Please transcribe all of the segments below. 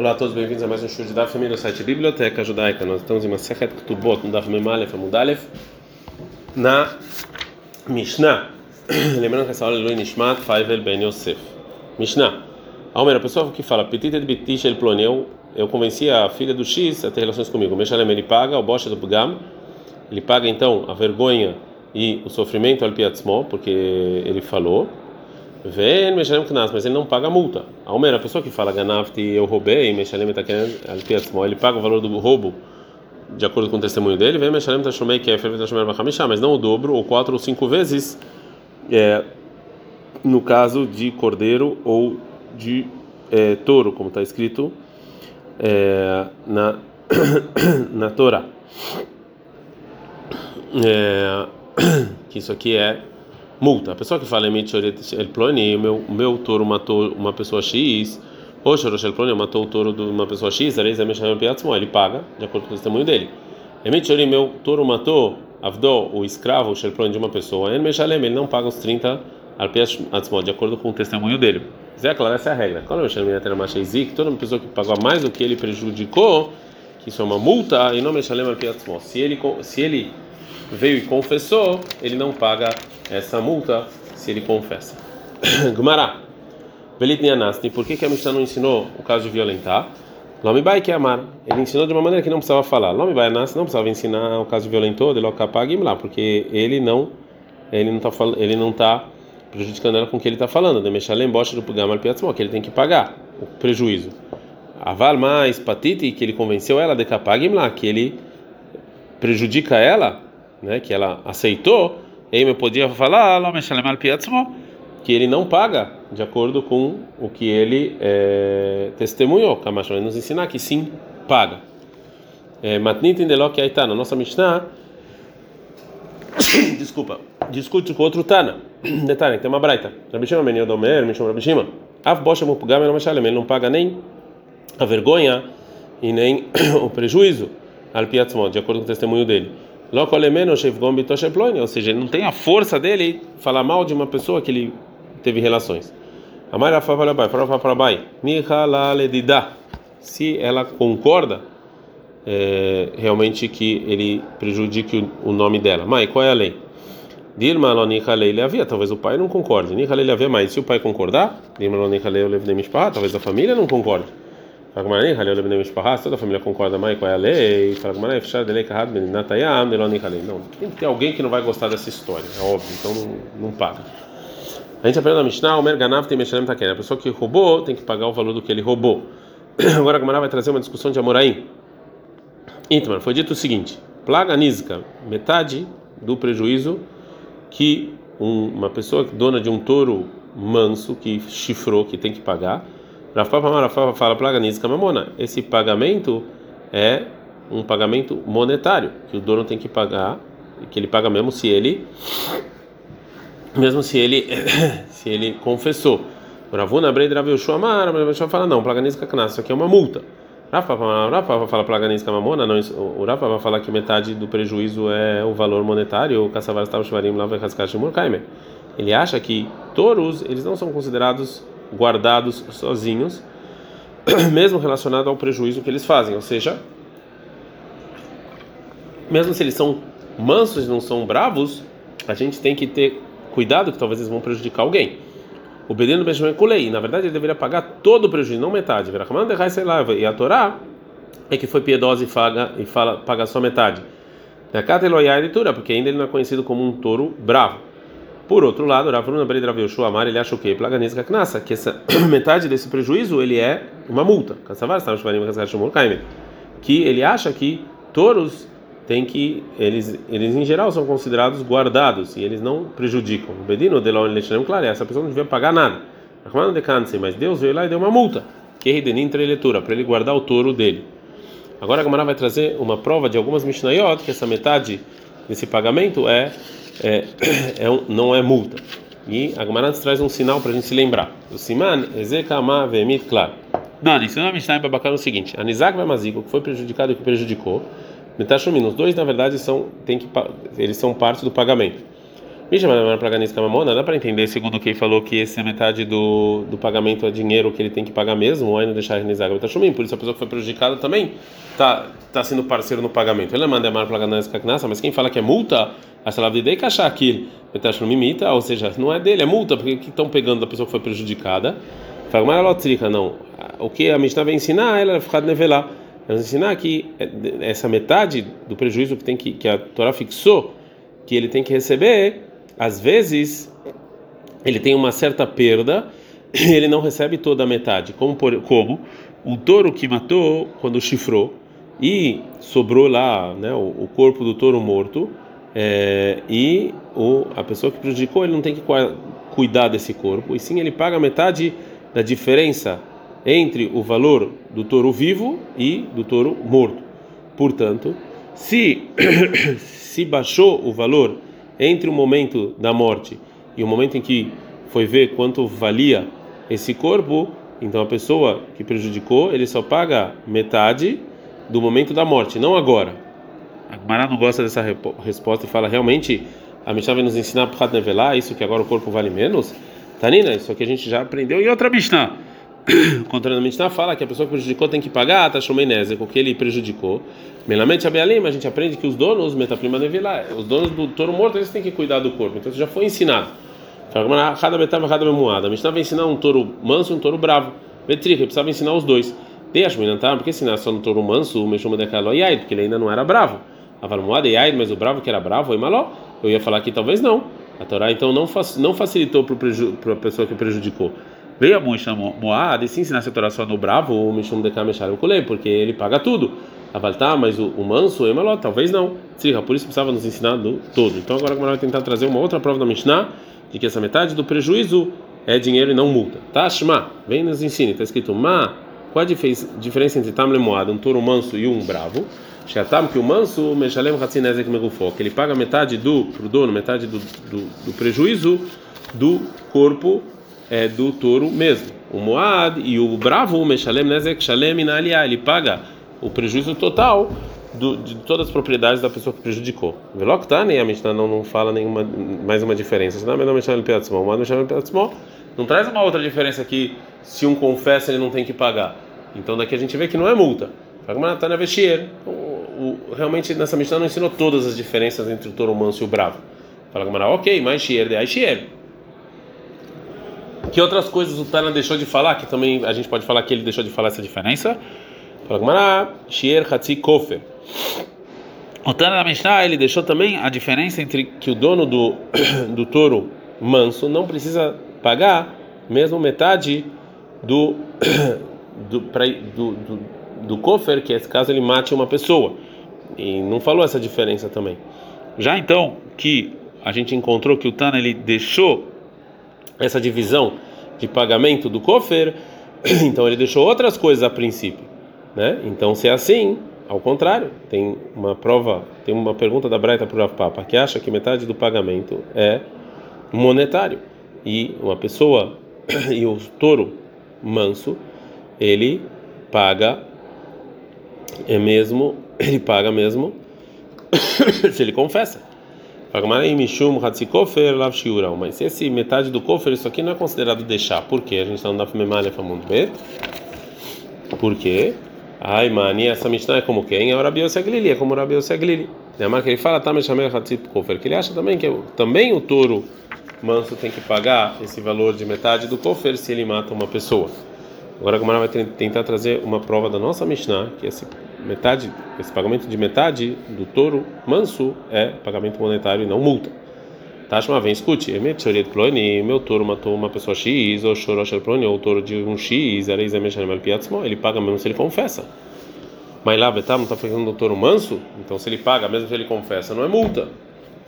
Olá a todos, bem-vindos a mais um show de Daf do site Biblioteca Judaica. Nós estamos em uma Sechet Ketubot, no Daf Memalef Amudalef, na Mishnah. Lembrando que essa aula é Lui Nishmat Faivel Ben Yosef. Mishnah. Almer, a pessoa que fala Petit et Bitish el Ploneu, eu convenci a filha do X a ter relações comigo. Meshalem, ele paga o bocha do Pugam, ele paga então a vergonha e o sofrimento al Piatzmo, porque ele falou. Vem Meshalem Knas, mas ele não paga a multa. Almer, a pessoa que fala Ganafti, eu roubei, Meshalem Al ele paga o valor do roubo de acordo com o testemunho dele. Vem Meshalem Tashomei Kefer, Tashomei Bachamisha, mas não o dobro, ou quatro ou cinco vezes, é, no caso de cordeiro ou de é, touro, como está escrito é, na, na Torá. Que isso aqui é multa. A pessoa que fala El Ploni, meu meu touro matou uma pessoa X, ou El Ploni matou o touro de uma pessoa X, ele paga de acordo com o testemunho dele. Emichori, meu touro matou Avdó, o escravo Shel Ploni de uma pessoa, ele não paga os 30 de acordo com o testemunho dele. Zé, claro, essa é a regra. Quando toda pessoa que pagou mais do que ele prejudicou, que isso é uma multa, e não Se ele se ele veio e confessou, ele não paga essa multa se ele confessa. Gumará. Belit Nianasti, por que, que a Mishnah não ensinou o caso de violentar? Lomibai que é amar. Ele ensinou de uma maneira que não precisava falar. Lomibai Nas não precisava ensinar o caso de violentou, de lá, porque ele não ele não está ele não tá prejudicando ela com o que ele está falando. De Meshalem Bosch do Pugamar Piatzmo, que ele tem que pagar o prejuízo. Aval mais Patiti, que ele convenceu ela de Kapagim lá, que ele prejudica ela, né, que ela aceitou Eimer podia falar, que ele não paga de acordo com o que ele é, testemunhou. Kamash vai nos ensinar que sim, paga. É, Matnit Indelok Aitana, nossa Mishnah, desculpa, discute com outro Tana. Detalhe, tem uma braita. Rabishima Menio Domer, Mishom Rabishima. Av Bosha Mupugam ele não paga nem a vergonha e nem o prejuízo al de acordo com o testemunho dele ou seja, ele não tem a força dele falar mal de uma pessoa que ele teve relações. Se ela concorda é, realmente que ele prejudique o, o nome dela. Mãe, qual é a lei? Talvez o pai não concorde. Nihalei mas se o pai concordar, talvez a família não concorde. Fala toda a família concorda mais com a lei. Fala Gmarei, fechar de lei carrado, Natayam, Neloni Halei. Não, tem que ter alguém que não vai gostar dessa história, é óbvio, então não, não paga. A gente aprende na Mishnah, o Merganav tem Meshalem Taken. A pessoa que roubou tem que pagar o valor do que ele roubou. Agora a vai trazer uma discussão de Amoraim. Itmar, foi dito o seguinte: plaga nísica, metade do prejuízo que uma pessoa dona de um touro manso que chifrou, que tem que pagar Rafa Rafa fala plaganisca mamona. Esse pagamento é um pagamento monetário que o dono tem que pagar, que ele paga mesmo se ele mesmo se ele se ele confessou. Ravuna Breid Rav Yoshua Amar, Rav fala não, plaganisca knas, isso aqui é uma multa. Rafa, fala plaganisca mamona, não, o Rafa vai falar que metade do prejuízo é o valor monetário, o Kassavar estava Shvarim lá vai Ele acha que touros, eles não são considerados guardados sozinhos, mesmo relacionado ao prejuízo que eles fazem. Ou seja, mesmo se eles são mansos e não são bravos, a gente tem que ter cuidado que talvez eles vão prejudicar alguém. O Bedino Benjamin Kulei, na verdade ele deveria pagar todo o prejuízo, não metade. E a Torá é que foi piedosa e, paga, e fala, paga só metade. Porque ainda ele não é conhecido como um touro bravo. Por outro lado, Ravuna Bered Rav Yoshua Amar, ele acha o quê? Plaganisca Knasa, que essa metade desse prejuízo ele é uma multa. Que ele acha que touros têm que eles eles em geral são considerados guardados e eles não prejudicam. Bedino de Laon Lechem, claro, essa pessoa não devia pagar nada. Mas Deus veio lá e deu uma multa. Que Redenim leitura para ele guardar o touro dele. Agora a Gamara vai trazer uma prova de algumas Mishnayot que essa metade desse pagamento é é, é um, não é multa. E a Gemara traz um sinal para a gente se lembrar. O Siman, Ezekama Vemit, claro. Não, isso não é Mishnah Babacar é o seguinte: Anizak Vamazico, que foi prejudicado e que prejudicou, Metashumin, os dois na verdade são, tem que, eles são parte do pagamento. Para Ganis Kamamona, dá para entender, segundo quem falou que esse é metade do, do pagamento é dinheiro que ele tem que pagar mesmo, ou ainda deixar Renizag Betashumim, por isso a pessoa que foi prejudicada também está tá sendo parceiro no pagamento. Ele manda amar para Ganis Kaknasa, mas quem fala que é multa, a cachar aquilo, Betashumim ou seja, não é dele, é multa, porque que estão pegando da pessoa que foi prejudicada. Fala, mas ela não. O que a Mishnah vai ensinar, ela vai ficar nevelar. Ela vai ensinar que essa metade do prejuízo que tem que, que a Torá fixou, que ele tem que receber às vezes ele tem uma certa perda, ele não recebe toda a metade, como por, como um touro que matou quando chifrou e sobrou lá, né, o, o corpo do touro morto é, e o, a pessoa que prejudicou ele não tem que cuidar desse corpo e sim ele paga metade da diferença entre o valor do touro vivo e do touro morto. Portanto, se se baixou o valor entre o momento da morte e o momento em que foi ver quanto valia esse corpo, então a pessoa que prejudicou, ele só paga metade do momento da morte, não agora. A Gemara não gosta dessa resposta e fala realmente a Mishnah vai nos ensinar para nevelar isso que agora o corpo vale menos. Tanina, isso aqui a gente já aprendeu em outra Mishnah. Contrariamente, Mishnah fala que a pessoa que prejudicou tem que pagar a Tashumenese, porque ele prejudicou. Melamente Abealim, a gente aprende que os donos, Metaprima Nevilá, os donos do touro morto, eles têm que cuidar do corpo. Então isso já foi ensinado. Cada betava, cada memoada. A Mishnah vai ensinar um touro manso e um touro bravo. Betrica, precisava ensinar os dois. Deixa me tá? Porque ensinar só no touro manso, o Meshuma de Kaló e porque ele ainda não era bravo. A e Yaid, mas o bravo que era bravo, e maló. Eu ia falar que talvez não. A Torá então não, não facilitou para a pessoa que prejudicou. Veio a Moisha Moad e se ensinasse a Torá só no bravo, o Mishum de Kameshar Kulei, porque ele paga tudo. Avaltar, mas o, o manso, Emaló, talvez não. Tzirra, por isso precisava nos ensinar do todo. Então agora a vai tentar trazer uma outra prova da Mishnah, de que essa metade do prejuízo é dinheiro e não multa. Tashma, vem nos ensine, está escrito Ma, qual a diferença entre Tam Lemoad, um touro manso e um bravo? Sheatam, que o manso, Meshalem Hatzinezek Megufo, que ele paga metade do, pro dono, metade do, do, do prejuízo do corpo é, do touro mesmo. O Moad e o bravo, o Meshalem Nezek Shalem Inalia, ele paga o prejuízo total do, de todas as propriedades da pessoa que prejudicou. Velok tá, nem a Mishnah não, não fala nenhuma mais uma diferença. Não, não Meshalem Peatzmo não traz uma outra diferença que se um confessa ele não tem que pagar. Então daqui a gente vê que não é multa. Fagmanatana Veshier. Realmente nessa Mishnah não ensinou todas as diferenças entre o touro manso e o bravo. Fala ok, mas Shier de Shier. Que outras coisas o Tana deixou de falar, que também a gente pode falar que ele deixou de falar essa diferença? Fala Shier Hatzi Kofer. O Tana da Mishnah, ele deixou também a diferença entre que o dono do, do touro manso não precisa pagar mesmo metade do do, pra, do, do, do kofer, que é caso ele mate uma pessoa. E não falou essa diferença também. Já então que a gente encontrou que o Tana ele deixou essa divisão de pagamento do Kofer, então ele deixou outras coisas a princípio, né? Então se é assim, ao contrário, tem uma prova, tem uma pergunta da Braita para o Papa que acha que metade do pagamento é monetário e uma pessoa e o touro manso ele paga é mesmo ele paga mesmo se ele confessa mas se esse metade do kofer, isso aqui não é considerado deixar. Por quê? A gente está no Daf Memalef Amund Bet. Por quê? Ai, mani, essa Mishnah é como quem? É o Rabi Glili, é como o Rabi Glili. É a marca ele fala, tá, kofer, que ele acha também que também o touro manso tem que pagar esse valor de metade do kofer se ele mata uma pessoa. Agora a Gomara vai tentar trazer uma prova da nossa Mishnah, que esse metade, esse pagamento de metade do touro manso é pagamento monetário e não multa. Tashma vem, escute, meu touro matou uma pessoa X, ou chorou ploni, ou touro de um X, ele paga mesmo se ele confessa. Mas lá, Betam, não está falando do touro manso? Então se ele paga, mesmo se ele confessa, não é multa.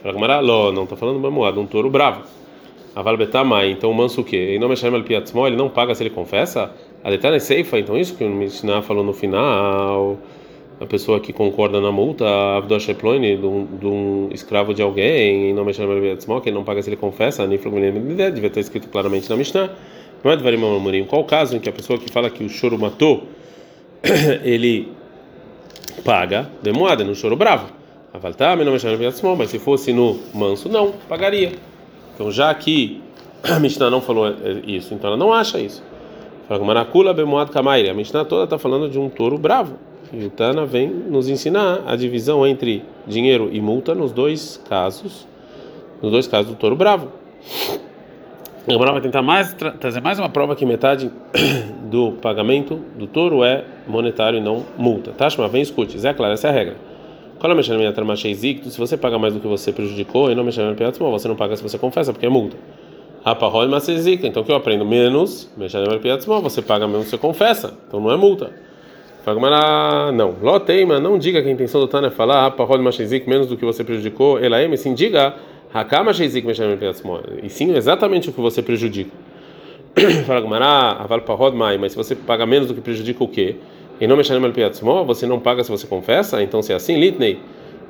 Fala, não está falando de um touro bravo. Aval Betamai, então o manso o quê? Ele não mexe ele não paga se ele confessa? A detalhe é ceifa, então isso que o Mishnah falou no final a pessoa que concorda na multa, Avdosh Eploine, de, um, de um escravo de alguém, em nome de que não paga se ele confessa, devia estar escrito claramente na Mishnah. Não é Dvarim Amorim. Qual o caso em que a pessoa que fala que o choro matou, ele paga demoada no choro bravo? Avaltar, mas se fosse no manso, não, pagaria. Então, já que a Mishnah não falou isso, então ela não acha isso. Fala Maracula Bemoad Kamaire. A Mishnah toda está falando de um touro bravo. E o Tana vem nos ensinar a divisão entre dinheiro e multa nos dois casos, nos dois casos do touro bravo. Agora vai tentar mais trazer mais uma prova que metade do pagamento do touro é monetário e não multa. Tashma, vem escute. Zé, claro, essa é a regra. Quando a se você paga mais do que você prejudicou, e não mexer você não paga se você confessa, porque é multa. Raparol Masezik, então que eu aprendo menos, você paga menos, você confessa, então não é multa. Fagmará, não. Loteima, não diga que a intenção do Tana é falar Raparol Masezik menos do que você prejudicou, ela é, sim diga Hakama Shezik E sim exatamente o que você prejudica. Fagmará, Aval Parod Mai, mas se você paga menos do que prejudica o quê? E não mexer no você não paga se você confessa, então se é assim, Litney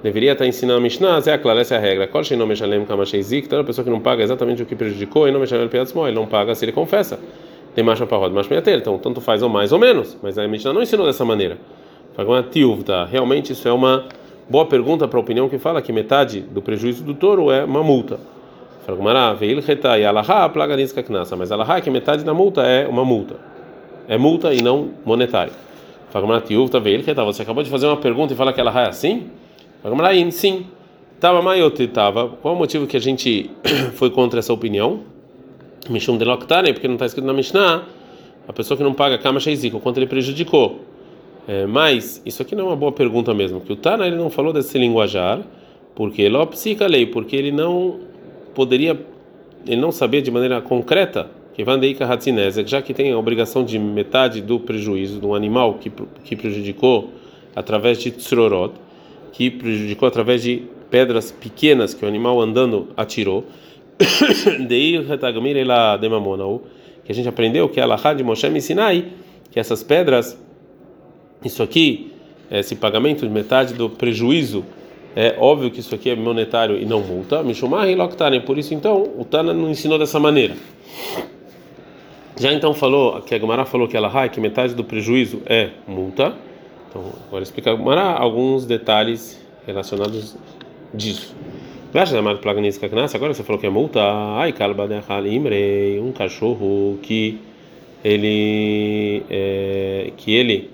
deveria estar ensinando a Mishnah, é claro, essa é a regra. Qual não meshalem kamasheizik, toda pessoa que não paga exatamente o que prejudicou, e não ele não paga se ele confessa. Tem mais para roda, mais então tanto faz ou mais ou menos, mas a Mishnah não ensinou dessa maneira. Tá? Realmente isso é uma boa pergunta para a opinião que fala que metade do prejuízo do touro é uma multa. Mas a é que metade da multa é uma multa. É multa e não monetária. Você acabou de fazer uma pergunta e fala que ela é assim? Agamarim, sim. Tava maiote, tava. Qual o motivo que a gente foi contra essa opinião? Mishum de Loktane, porque não está escrito na Mishnah. A pessoa que não paga Kama Sheiziko, quanto ele prejudicou. É, mas, isso aqui não é uma boa pergunta mesmo, que o Tana ele não falou desse linguajar, porque Lopsika lei, porque ele não poderia, ele não sabia de maneira concreta que Vandeika Hatzinezek, já que tem a obrigação de metade do prejuízo de um animal que, que prejudicou através de Tzrorot, que prejudicou através de pedras pequenas que o animal andando atirou. que a gente aprendeu que a Alahá de Moshe Sinai, que essas pedras, isso aqui, esse pagamento de metade do prejuízo, é óbvio que isso aqui é monetário e não multa. Mishumar e por isso então o Tana não ensinou dessa maneira. Já então falou, que a Gemara falou que ela que metade do prejuízo é multa. Então, agora explicar alguns detalhes relacionados disso. Agora você falou que é multa. Ai, um cachorro que ele é, que ele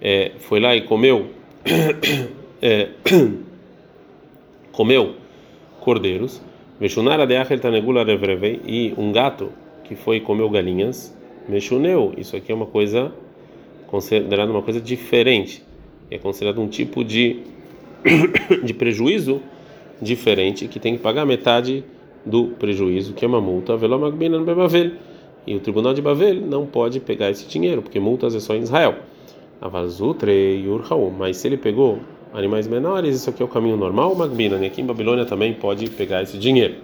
é, foi lá e comeu é, comeu cordeiros. Mexunara de tanegula e um gato que foi e comeu galinhas. Mexuneu. Isso aqui é uma coisa considerado uma coisa diferente. É considerado um tipo de, de prejuízo diferente que tem que pagar metade do prejuízo, que é uma multa. E o tribunal de Bavel não pode pegar esse dinheiro, porque multas é só em Israel. Mas se ele pegou animais menores, isso aqui é o caminho normal, Magbina. Né? Aqui em Babilônia também pode pegar esse dinheiro.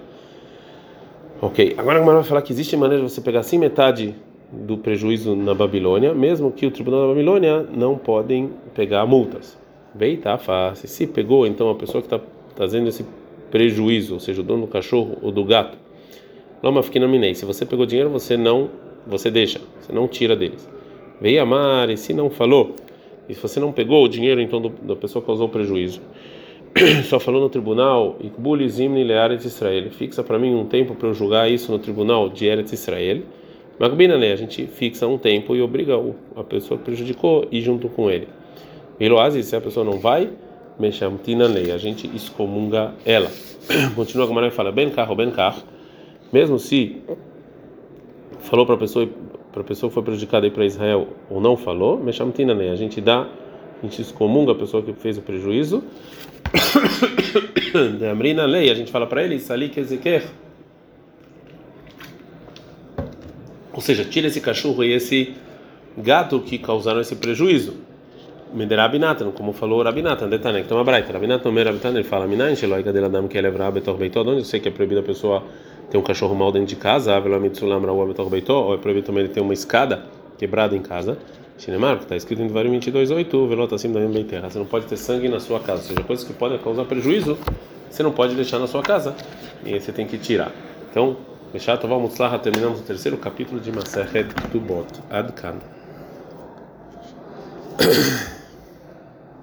Ok, agora a vai falar que existe maneira de você pegar assim metade do prejuízo na Babilônia, mesmo que o tribunal da Babilônia não podem pegar multas. Bem, tá fácil. Se pegou, então a pessoa que está trazendo esse prejuízo, ou seja, o dono do cachorro ou do gato, Loma minei. Se você pegou dinheiro, você não, você deixa, você não tira deles. Veio amar, e se não falou, e se você não pegou o dinheiro então do, da pessoa causou prejuízo, só falou no tribunal, Ikbulizim Eretz Israel, fixa para mim um tempo para eu julgar isso no tribunal de Eretz Israel. Magbina, né? A gente fixa um tempo e obriga a pessoa que prejudicou e junto com ele. Eloase, se a pessoa não vai, Meshamtina lei, a gente excomunga ela. Continua como a fala, bem carro, bem carro. Mesmo se falou para a pessoa, para a pessoa que foi prejudicada para Israel ou não falou, Meshamtina lei, a gente dá, a gente excomunga a pessoa que fez o prejuízo. Amrina lei, a gente fala para ele, Sali Kezeker Ou seja, tira esse cachorro e esse gato que causaram esse prejuízo. Miderabinatan, como falou Rabinatan, detalhe, que toma braita. Rabinatan, meu Rabinatan, ele fala, Minan, Sheloi, Gadela Dam, que ele é betor beitó, onde eu sei que é proibido a pessoa ter um cachorro mal dentro de casa, Avela Mitsulam, Raua, betor beitó, ou é proibido também ele ter uma escada quebrada em casa. Shinemar, está escrito em Devarim 22.8, velota assim da terra. Você não pode ter sangue na sua casa, ou seja, coisas que podem causar prejuízo, você não pode deixar na sua casa, e você tem que tirar. Então, Beshat Tová Mutzlaha, terminamos o terceiro capítulo de Maseret Tubot. Ad Kan.